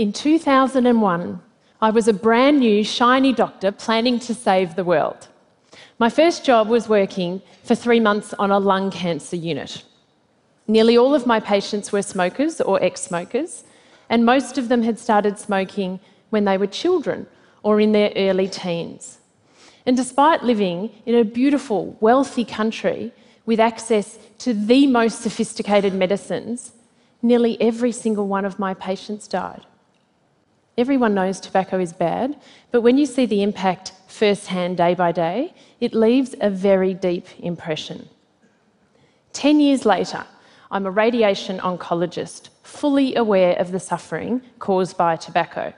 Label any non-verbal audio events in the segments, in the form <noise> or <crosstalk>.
In 2001, I was a brand new, shiny doctor planning to save the world. My first job was working for three months on a lung cancer unit. Nearly all of my patients were smokers or ex smokers, and most of them had started smoking when they were children or in their early teens. And despite living in a beautiful, wealthy country with access to the most sophisticated medicines, nearly every single one of my patients died. Everyone knows tobacco is bad, but when you see the impact firsthand day by day, it leaves a very deep impression. Ten years later, I'm a radiation oncologist, fully aware of the suffering caused by tobacco.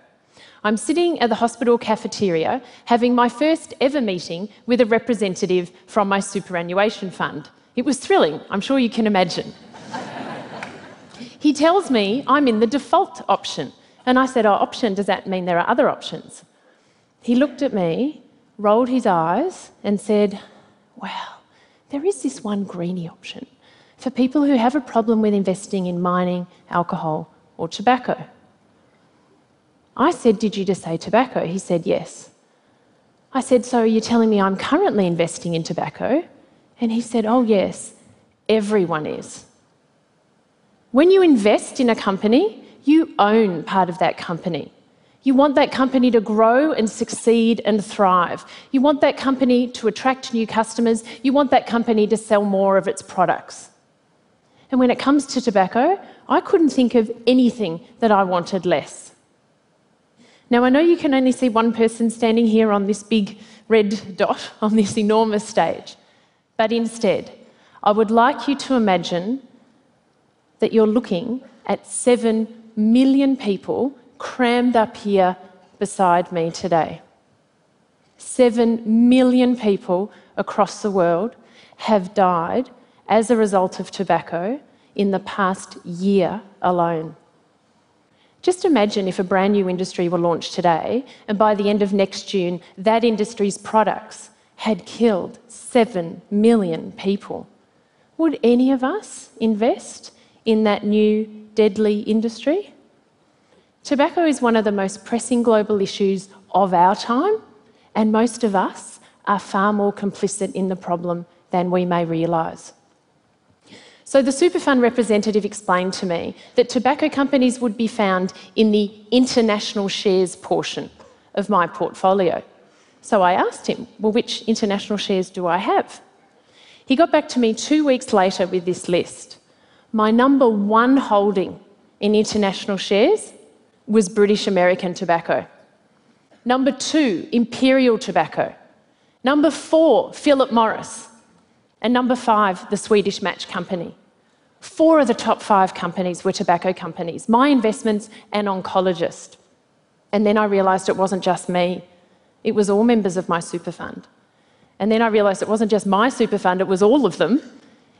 I'm sitting at the hospital cafeteria having my first ever meeting with a representative from my superannuation fund. It was thrilling, I'm sure you can imagine. <laughs> he tells me I'm in the default option. And I said, Oh, option, does that mean there are other options? He looked at me, rolled his eyes, and said, Well, there is this one greenie option for people who have a problem with investing in mining, alcohol, or tobacco. I said, Did you just say tobacco? He said, Yes. I said, So you're telling me I'm currently investing in tobacco? And he said, Oh, yes, everyone is. When you invest in a company, you own part of that company. You want that company to grow and succeed and thrive. You want that company to attract new customers. You want that company to sell more of its products. And when it comes to tobacco, I couldn't think of anything that I wanted less. Now, I know you can only see one person standing here on this big red dot <laughs> on this enormous stage, but instead, I would like you to imagine that you're looking at seven million people crammed up here beside me today. Seven million people across the world have died as a result of tobacco in the past year alone. Just imagine if a brand new industry were launched today, and by the end of next June, that industry's products had killed 7 million people. Would any of us invest in that new deadly industry? Tobacco is one of the most pressing global issues of our time, and most of us are far more complicit in the problem than we may realise. So the Superfund representative explained to me that tobacco companies would be found in the international shares portion of my portfolio. So I asked him, Well, which international shares do I have? He got back to me two weeks later with this list. My number one holding in international shares was British American Tobacco. Number two, Imperial Tobacco. Number four, Philip Morris. And number five, the Swedish Match Company. Four of the top five companies were tobacco companies, my investments, and oncologist. And then I realised it wasn't just me, it was all members of my super fund. And then I realised it wasn't just my super fund, it was all of them.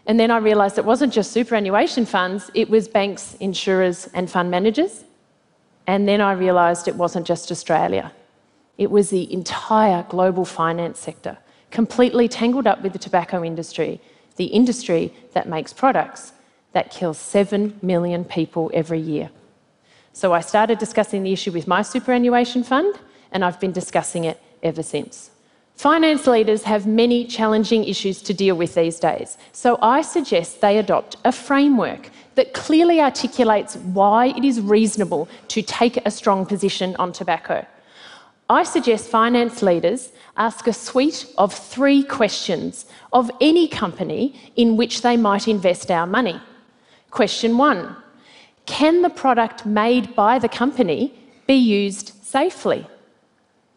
And then I realised it wasn't just superannuation funds, it was banks, insurers, and fund managers. And then I realised it wasn't just Australia, it was the entire global finance sector, completely tangled up with the tobacco industry, the industry that makes products that kills 7 million people every year. So I started discussing the issue with my superannuation fund, and I've been discussing it ever since. Finance leaders have many challenging issues to deal with these days, so I suggest they adopt a framework that clearly articulates why it is reasonable to take a strong position on tobacco. I suggest finance leaders ask a suite of three questions of any company in which they might invest our money. Question one Can the product made by the company be used safely?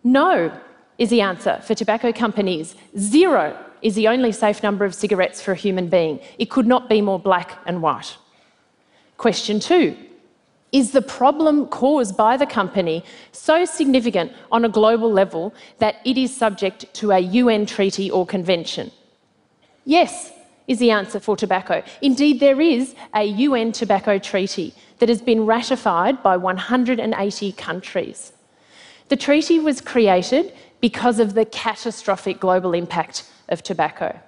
No is the answer for tobacco companies. Zero is the only safe number of cigarettes for a human being. It could not be more black and white. Question two Is the problem caused by the company so significant on a global level that it is subject to a UN treaty or convention? Yes, is the answer for tobacco. Indeed, there is a UN tobacco treaty that has been ratified by 180 countries. The treaty was created because of the catastrophic global impact of tobacco.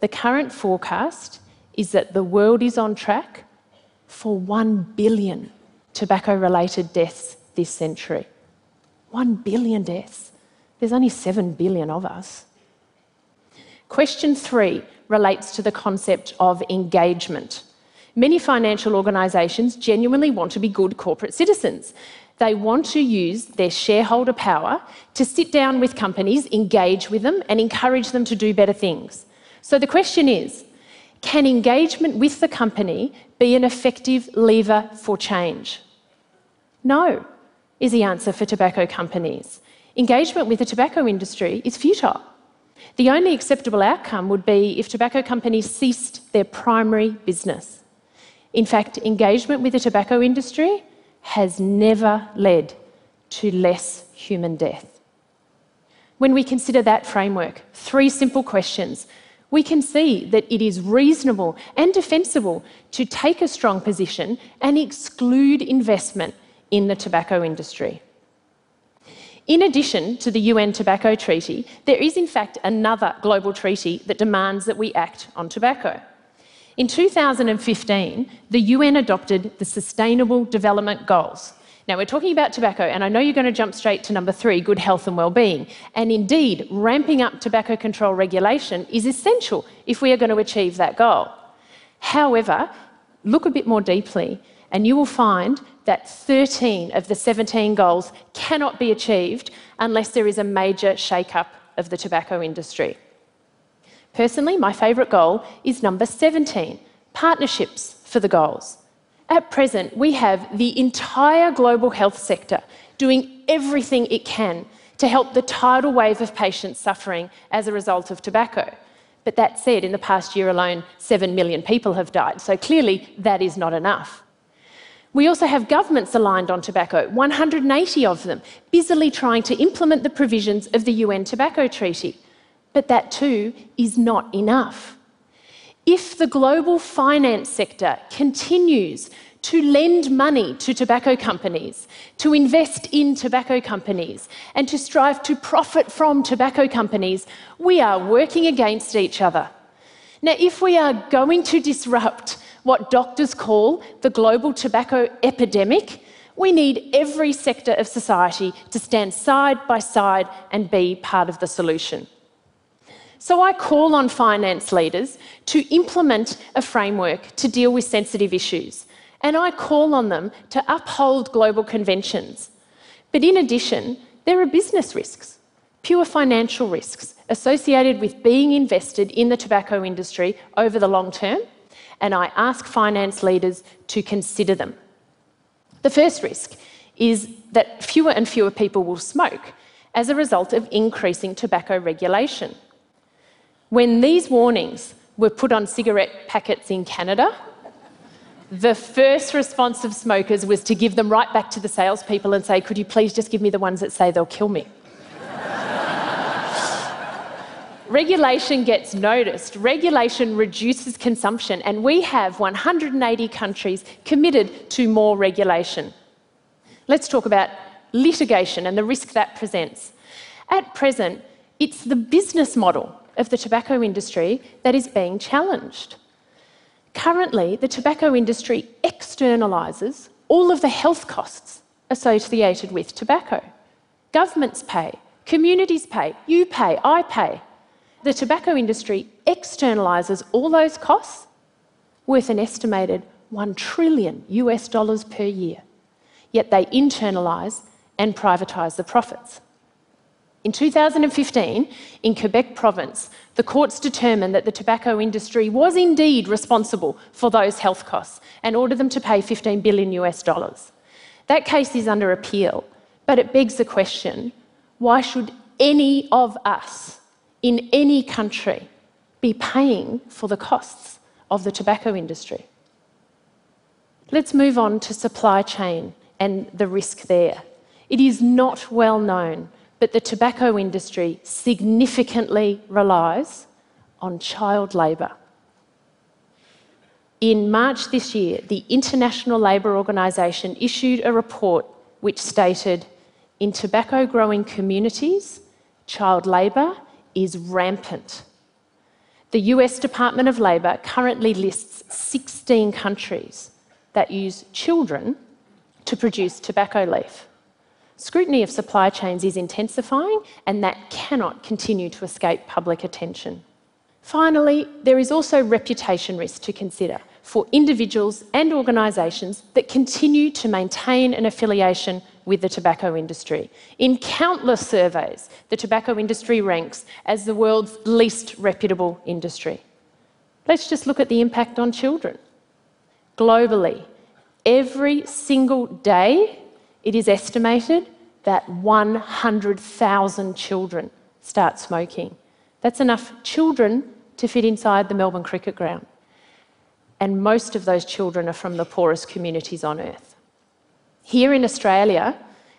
The current forecast is that the world is on track for 1 billion tobacco related deaths this century. One billion deaths. There's only seven billion of us. Question three relates to the concept of engagement. Many financial organisations genuinely want to be good corporate citizens. They want to use their shareholder power to sit down with companies, engage with them, and encourage them to do better things. So the question is can engagement with the company be an effective lever for change? No, is the answer for tobacco companies. Engagement with the tobacco industry is futile. The only acceptable outcome would be if tobacco companies ceased their primary business. In fact, engagement with the tobacco industry has never led to less human death. When we consider that framework, three simple questions, we can see that it is reasonable and defensible to take a strong position and exclude investment in the tobacco industry. In addition to the UN Tobacco Treaty, there is in fact another global treaty that demands that we act on tobacco. In 2015, the UN adopted the Sustainable Development Goals. Now, we're talking about tobacco, and I know you're going to jump straight to number three good health and well-being. And indeed, ramping up tobacco control regulation is essential if we are going to achieve that goal. However, look a bit more deeply, and you will find that 13 of the 17 goals cannot be achieved unless there is a major shake-up of the tobacco industry. Personally, my favourite goal is number 17 partnerships for the goals. At present, we have the entire global health sector doing everything it can to help the tidal wave of patients suffering as a result of tobacco. But that said, in the past year alone, 7 million people have died, so clearly that is not enough. We also have governments aligned on tobacco, 180 of them, busily trying to implement the provisions of the UN Tobacco Treaty. But that too is not enough. If the global finance sector continues to lend money to tobacco companies, to invest in tobacco companies, and to strive to profit from tobacco companies, we are working against each other. Now, if we are going to disrupt what doctors call the global tobacco epidemic, we need every sector of society to stand side by side and be part of the solution. So I call on finance leaders to implement a framework to deal with sensitive issues, and I call on them to uphold global conventions. But in addition, there are business risks, pure financial risks associated with being invested in the tobacco industry over the long term and I ask finance leaders to consider them. The first risk is that fewer and fewer people will smoke as a result of increasing tobacco regulation. When these warnings were put on cigarette packets in Canada, the first response of smokers was to give them right back to the salespeople and say, Could you please just give me the ones that say they'll kill me? <laughs> regulation gets noticed. Regulation reduces consumption, and we have 180 countries committed to more regulation. Let's talk about litigation and the risk that presents. At present, it's the business model of the tobacco industry that is being challenged. Currently, the tobacco industry externalises all of the health costs associated with tobacco. Governments pay, communities pay, you pay, I pay the tobacco industry externalises all those costs worth an estimated 1 trillion US dollars per year. Yet they internalise and privatise the profits. In 2015, in Quebec province, the courts determined that the tobacco industry was indeed responsible for those health costs and ordered them to pay 15 billion US dollars. That case is under appeal, but it begs the question why should any of us in any country be paying for the costs of the tobacco industry. Let's move on to supply chain and the risk there. It is not well known, but the tobacco industry significantly relies on child labour. In March this year, the International Labour Organization issued a report which stated in tobacco growing communities, child labour is rampant. The US Department of Labor currently lists 16 countries that use children to produce tobacco leaf. Scrutiny of supply chains is intensifying, and that cannot continue to escape public attention. Finally, there is also reputation risk to consider for individuals and organisations that continue to maintain an affiliation with the tobacco industry. In countless surveys, the tobacco industry ranks as the world's least reputable industry. Let's just look at the impact on children. Globally, every single day, it is estimated that 100,000 children start smoking. That's enough children to fit inside the Melbourne Cricket Ground and most of those children are from the poorest communities on earth. Here in Australia,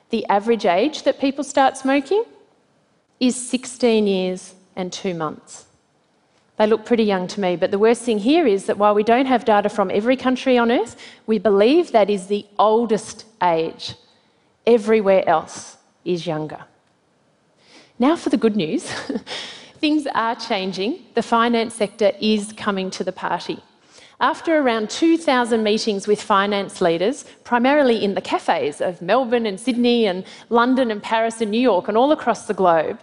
the average age that people start smoking is 16 years and two months. They look pretty young to me, but the worst thing here is that while we don't have data from every country on earth, we believe that is the oldest age. Everywhere else is younger. Now for the good news. <laughs> Things are changing. The finance sector is coming to the party. After around 2,000 meetings with finance leaders, primarily in the cafes of Melbourne and Sydney and London and Paris and New York and all across the globe,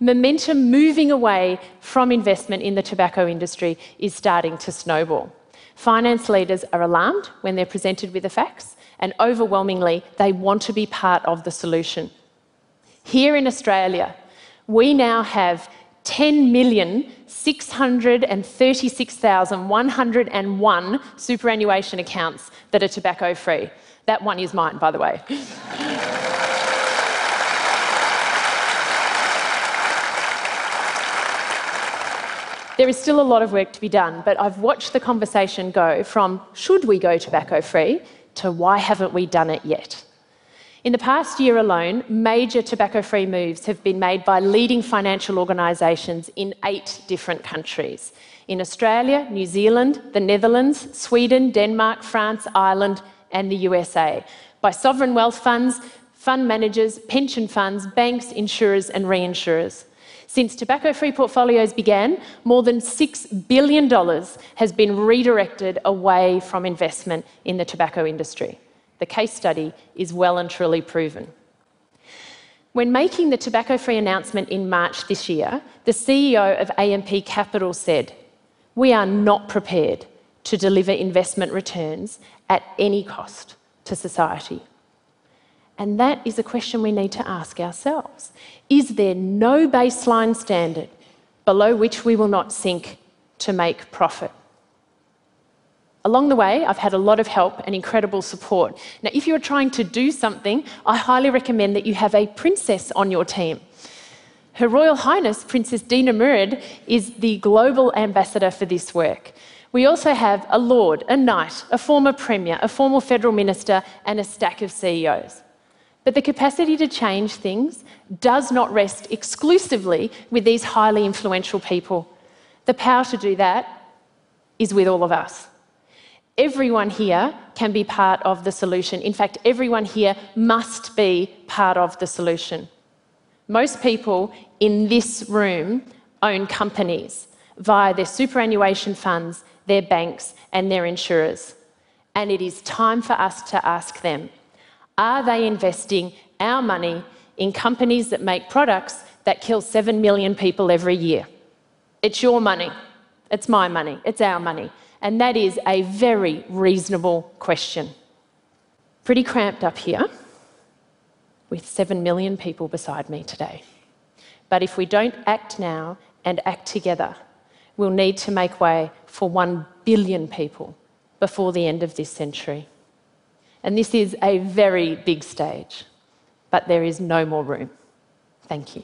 momentum moving away from investment in the tobacco industry is starting to snowball. Finance leaders are alarmed when they're presented with the facts, and overwhelmingly, they want to be part of the solution. Here in Australia, we now have 10,636,101 superannuation accounts that are tobacco free. That one is mine, by the way. <laughs> There is still a lot of work to be done, but I've watched the conversation go from should we go tobacco free to why haven't we done it yet? In the past year alone, major tobacco free moves have been made by leading financial organisations in eight different countries in Australia, New Zealand, the Netherlands, Sweden, Denmark, France, Ireland, and the USA by sovereign wealth funds, fund managers, pension funds, banks, insurers, and reinsurers. Since tobacco free portfolios began, more than $6 billion has been redirected away from investment in the tobacco industry. The case study is well and truly proven. When making the tobacco free announcement in March this year, the CEO of AMP Capital said, We are not prepared to deliver investment returns at any cost to society. And that is a question we need to ask ourselves. Is there no baseline standard below which we will not sink to make profit? Along the way, I've had a lot of help and incredible support. Now, if you're trying to do something, I highly recommend that you have a princess on your team. Her Royal Highness Princess Dina Mired is the global ambassador for this work. We also have a lord, a knight, a former premier, a former federal minister, and a stack of CEOs. But the capacity to change things does not rest exclusively with these highly influential people. The power to do that is with all of us. Everyone here can be part of the solution. In fact, everyone here must be part of the solution. Most people in this room own companies via their superannuation funds, their banks, and their insurers. And it is time for us to ask them are they investing our money in companies that make products that kill 7 million people every year? It's your money. It's my money. It's our money. And that is a very reasonable question. Pretty cramped up here with 7 million people beside me today. But if we don't act now and act together, we'll need to make way for 1 billion people before the end of this century. And this is a very big stage, but there is no more room. Thank you.